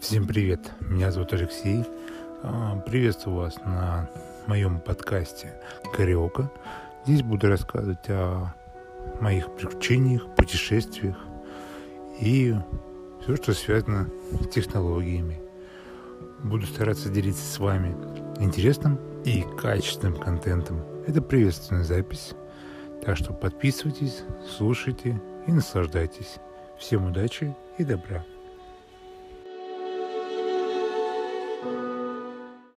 Всем привет, меня зовут Алексей. А, приветствую вас на моем подкасте «Кариока». Здесь буду рассказывать о моих приключениях, путешествиях и все, что связано с технологиями. Буду стараться делиться с вами интересным и качественным контентом. Это приветственная запись, так что подписывайтесь, слушайте и наслаждайтесь. Всем удачи и добра!